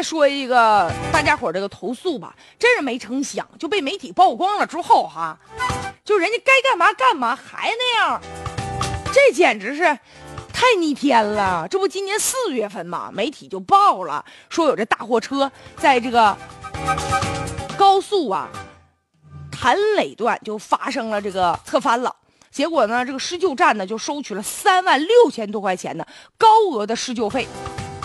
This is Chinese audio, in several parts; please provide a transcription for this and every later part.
来说一个大家伙这个投诉吧，真是没成想就被媒体曝光了之后哈，就人家该干嘛干嘛还那样，这简直是太逆天了。这不今年四月份嘛，媒体就报了说有这大货车在这个高速啊谭磊段就发生了这个侧翻了。结果呢，这个施救站呢就收取了三万六千多块钱的高额的施救费。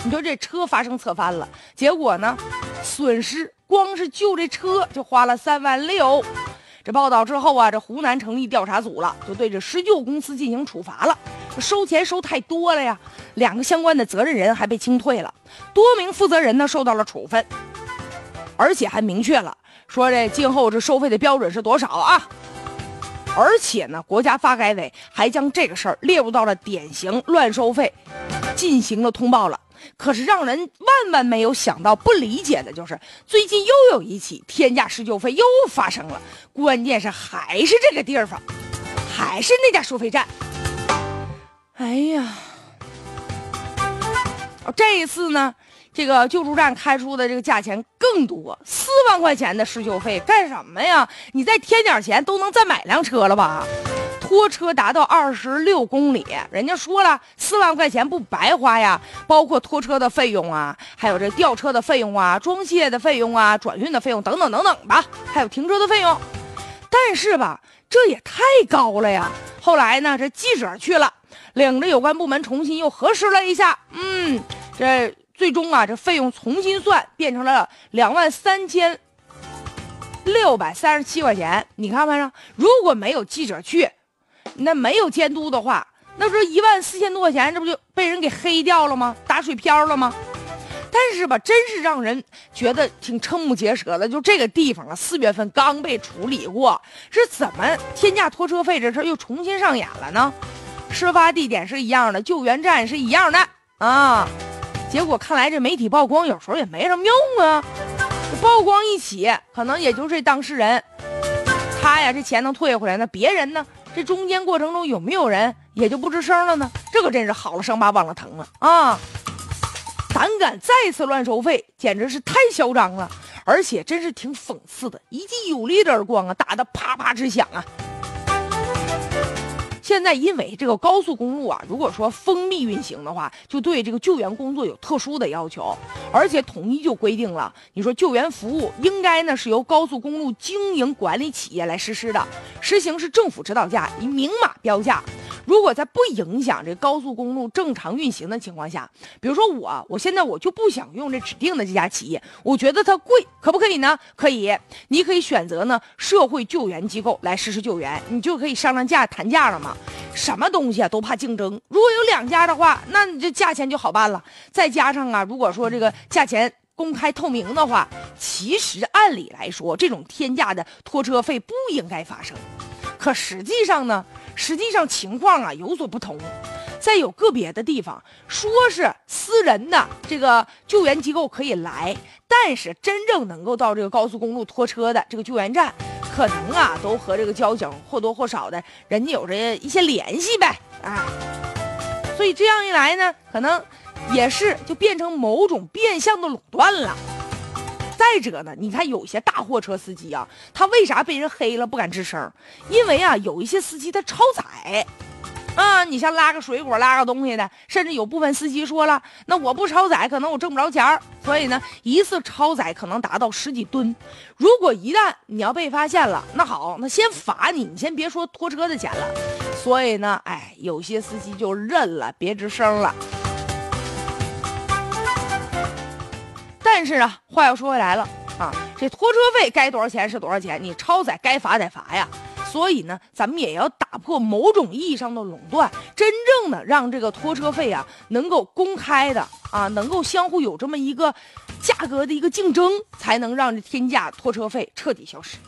你说这车发生侧翻了，结果呢，损失光是救这车就花了三万六。这报道之后啊，这湖南成立调查组了，就对这施救公司进行处罚了。收钱收太多了呀，两个相关的责任人还被清退了，多名负责人呢受到了处分，而且还明确了说这今后这收费的标准是多少啊？而且呢，国家发改委还将这个事儿列入到了典型乱收费，进行了通报了。可是让人万万没有想到、不理解的就是，最近又有一起天价施救费又发生了，关键是还是这个地方，还是那家收费站。哎呀，这一次呢？这个救助站开出的这个价钱更多，四万块钱的施救费干什么呀？你再添点钱都能再买辆车了吧？拖车达到二十六公里，人家说了四万块钱不白花呀，包括拖车的费用啊，还有这吊车的费用啊，装卸的费用啊，转运的费用等等等等吧，还有停车的费用。但是吧，这也太高了呀！后来呢，这记者去了，领着有关部门重新又核实了一下，嗯，这。最终啊，这费用重新算，变成了两万三千六百三十七块钱。你看没？如果没有记者去，那没有监督的话，那不是一万四千多块钱，这不就被人给黑掉了吗？打水漂了吗？但是吧，真是让人觉得挺瞠目结舌的。就这个地方啊，四月份刚被处理过，是怎么天价拖车费这事又重新上演了呢？事发地点是一样的，救援站是一样的啊。结果看来这媒体曝光有时候也没什么用啊，曝光一起可能也就这当事人，他呀这钱能退回来，那别人呢？这中间过程中有没有人也就不吱声了呢？这可真是好了伤疤忘了疼了啊！胆敢再次乱收费，简直是太嚣张了，而且真是挺讽刺的，一记有力的耳光啊，打得啪啪直响啊！现在因为这个高速公路啊，如果说封闭运行的话，就对这个救援工作有特殊的要求，而且统一就规定了，你说救援服务应该呢是由高速公路经营管理企业来实施的，实行是政府指导价，以明码标价。如果在不影响这高速公路正常运行的情况下，比如说我，我现在我就不想用这指定的这家企业，我觉得它贵，可不可以呢？可以，你可以选择呢社会救援机构来实施救援，你就可以商量价谈价了嘛。什么东西啊都怕竞争，如果有两家的话，那你这价钱就好办了。再加上啊，如果说这个价钱公开透明的话，其实按理来说，这种天价的拖车费不应该发生。可实际上呢？实际上情况啊有所不同，在有个别的地方说是私人的这个救援机构可以来，但是真正能够到这个高速公路拖车的这个救援站，可能啊都和这个交警或多或少的人家有着一些联系呗，哎，所以这样一来呢，可能也是就变成某种变相的垄断了。再者呢，你看有些大货车司机啊，他为啥被人黑了不敢吱声？因为啊，有一些司机他超载，啊，你像拉个水果、拉个东西的，甚至有部分司机说了，那我不超载，可能我挣不着钱儿。所以呢，一次超载可能达到十几吨。如果一旦你要被发现了，那好，那先罚你，你先别说拖车的钱了。所以呢，哎，有些司机就认了，别吱声了。但是啊，话又说回来了啊，这拖车费该多少钱是多少钱，你超载该罚得罚呀。所以呢，咱们也要打破某种意义上的垄断，真正的让这个拖车费啊能够公开的啊，能够相互有这么一个价格的一个竞争，才能让这天价拖车费彻底消失。